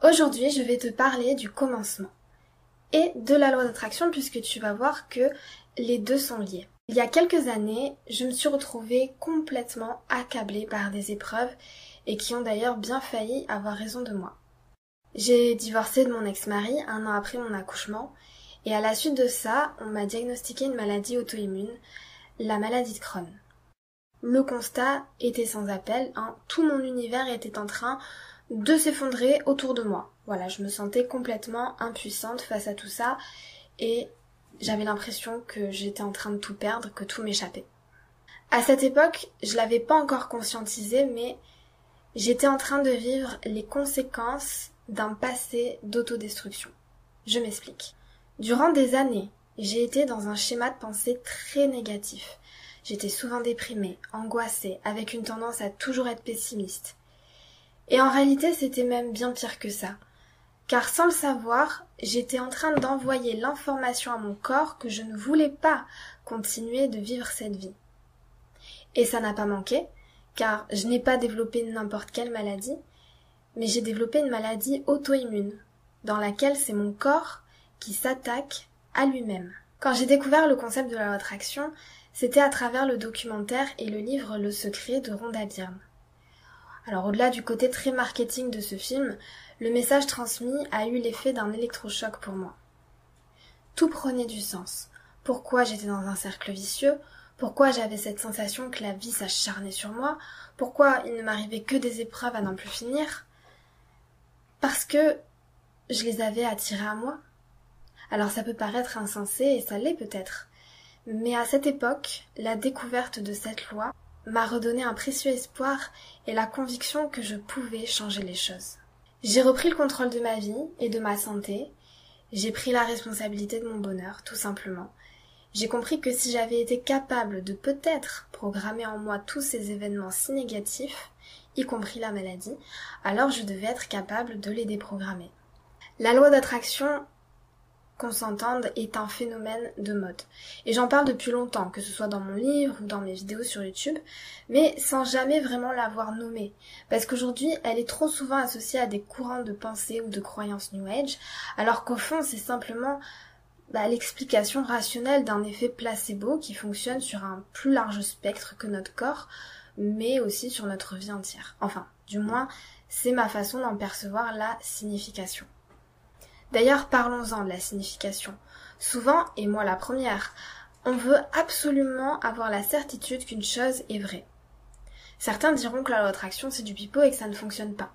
Aujourd'hui, je vais te parler du commencement et de la loi d'attraction puisque tu vas voir que les deux sont liés. Il y a quelques années, je me suis retrouvée complètement accablée par des épreuves et qui ont d'ailleurs bien failli avoir raison de moi. J'ai divorcé de mon ex-mari un an après mon accouchement et à la suite de ça, on m'a diagnostiqué une maladie auto-immune, la maladie de Crohn. Le constat était sans appel, hein. tout mon univers était en train de s'effondrer autour de moi. Voilà, je me sentais complètement impuissante face à tout ça et j'avais l'impression que j'étais en train de tout perdre, que tout m'échappait. À cette époque, je l'avais pas encore conscientisé, mais j'étais en train de vivre les conséquences d'un passé d'autodestruction. Je m'explique. Durant des années, j'ai été dans un schéma de pensée très négatif. J'étais souvent déprimée, angoissée, avec une tendance à toujours être pessimiste. Et en réalité, c'était même bien pire que ça. Car sans le savoir, j'étais en train d'envoyer l'information à mon corps que je ne voulais pas continuer de vivre cette vie. Et ça n'a pas manqué, car je n'ai pas développé n'importe quelle maladie, mais j'ai développé une maladie auto-immune, dans laquelle c'est mon corps qui s'attaque à lui-même. Quand j'ai découvert le concept de la attraction, c'était à travers le documentaire et le livre Le secret de Rhonda Byrne. Alors au-delà du côté très marketing de ce film, le message transmis a eu l'effet d'un électrochoc pour moi. Tout prenait du sens. Pourquoi j'étais dans un cercle vicieux? Pourquoi j'avais cette sensation que la vie s'acharnait sur moi? Pourquoi il ne m'arrivait que des épreuves à n'en plus finir? Parce que je les avais attirées à moi alors ça peut paraître insensé, et ça l'est peut-être. Mais à cette époque, la découverte de cette loi m'a redonné un précieux espoir et la conviction que je pouvais changer les choses. J'ai repris le contrôle de ma vie et de ma santé, j'ai pris la responsabilité de mon bonheur, tout simplement. J'ai compris que si j'avais été capable de peut-être programmer en moi tous ces événements si négatifs, y compris la maladie, alors je devais être capable de les déprogrammer. La loi d'attraction qu'on s'entende est un phénomène de mode. Et j'en parle depuis longtemps, que ce soit dans mon livre ou dans mes vidéos sur YouTube, mais sans jamais vraiment l'avoir nommée. Parce qu'aujourd'hui, elle est trop souvent associée à des courants de pensée ou de croyances New Age, alors qu'au fond, c'est simplement bah, l'explication rationnelle d'un effet placebo qui fonctionne sur un plus large spectre que notre corps, mais aussi sur notre vie entière. Enfin, du moins, c'est ma façon d'en percevoir la signification. D'ailleurs, parlons-en de la signification. Souvent, et moi la première, on veut absolument avoir la certitude qu'une chose est vraie. Certains diront que la loi c'est du pipeau et que ça ne fonctionne pas.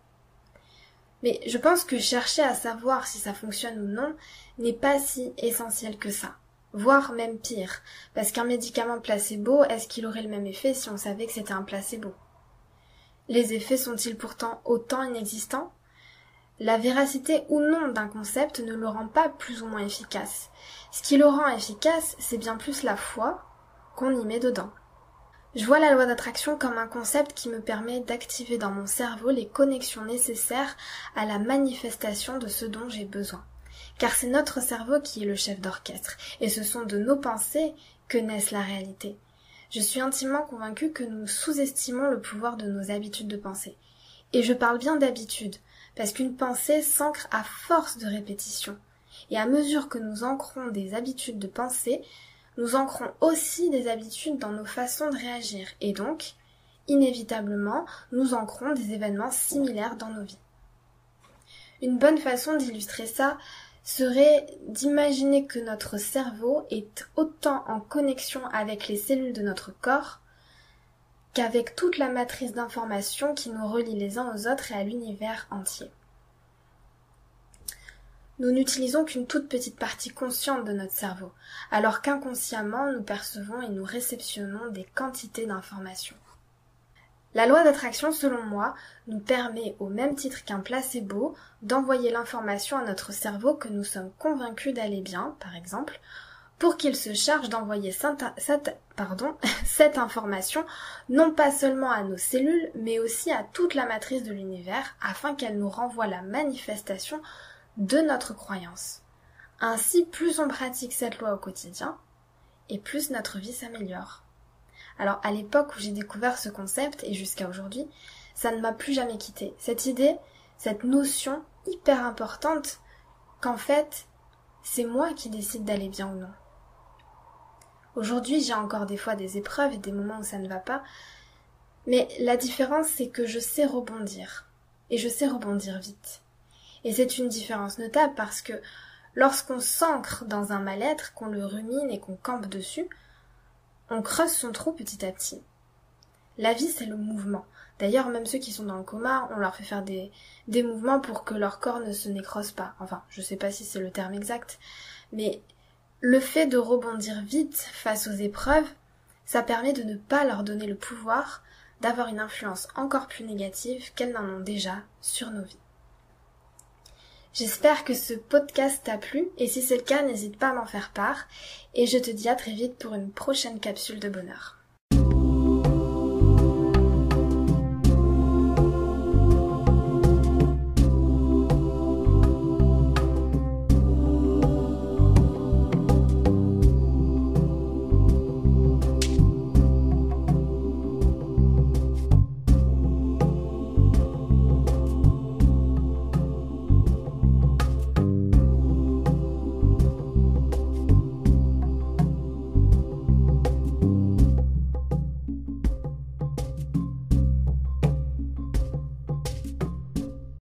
Mais je pense que chercher à savoir si ça fonctionne ou non n'est pas si essentiel que ça. Voire même pire. Parce qu'un médicament placebo, est-ce qu'il aurait le même effet si on savait que c'était un placebo? Les effets sont-ils pourtant autant inexistants? La véracité ou non d'un concept ne le rend pas plus ou moins efficace. Ce qui le rend efficace, c'est bien plus la foi qu'on y met dedans. Je vois la loi d'attraction comme un concept qui me permet d'activer dans mon cerveau les connexions nécessaires à la manifestation de ce dont j'ai besoin. Car c'est notre cerveau qui est le chef d'orchestre, et ce sont de nos pensées que naissent la réalité. Je suis intimement convaincue que nous sous-estimons le pouvoir de nos habitudes de pensée. Et je parle bien d'habitude, parce qu'une pensée s'ancre à force de répétition. Et à mesure que nous ancrons des habitudes de pensée, nous ancrons aussi des habitudes dans nos façons de réagir, et donc, inévitablement, nous ancrons des événements similaires dans nos vies. Une bonne façon d'illustrer ça serait d'imaginer que notre cerveau est autant en connexion avec les cellules de notre corps qu'avec toute la matrice d'informations qui nous relie les uns aux autres et à l'univers entier. Nous n'utilisons qu'une toute petite partie consciente de notre cerveau, alors qu'inconsciemment nous percevons et nous réceptionnons des quantités d'informations. La loi d'attraction, selon moi, nous permet, au même titre qu'un placebo, d'envoyer l'information à notre cerveau que nous sommes convaincus d'aller bien, par exemple, pour qu'il se charge d'envoyer cette, information non pas seulement à nos cellules, mais aussi à toute la matrice de l'univers, afin qu'elle nous renvoie la manifestation de notre croyance. Ainsi, plus on pratique cette loi au quotidien, et plus notre vie s'améliore. Alors, à l'époque où j'ai découvert ce concept, et jusqu'à aujourd'hui, ça ne m'a plus jamais quitté. Cette idée, cette notion hyper importante qu'en fait, c'est moi qui décide d'aller bien ou non. Aujourd'hui, j'ai encore des fois des épreuves et des moments où ça ne va pas, mais la différence, c'est que je sais rebondir. Et je sais rebondir vite. Et c'est une différence notable parce que lorsqu'on s'ancre dans un mal-être, qu'on le rumine et qu'on campe dessus, on creuse son trou petit à petit. La vie, c'est le mouvement. D'ailleurs, même ceux qui sont dans le coma, on leur fait faire des, mouvements pour que leur corps ne se nécrose pas. Enfin, je sais pas si c'est le terme exact, mais le fait de rebondir vite face aux épreuves, ça permet de ne pas leur donner le pouvoir d'avoir une influence encore plus négative qu'elles n'en ont déjà sur nos vies. J'espère que ce podcast t'a plu et si c'est le cas, n'hésite pas à m'en faire part et je te dis à très vite pour une prochaine capsule de bonheur.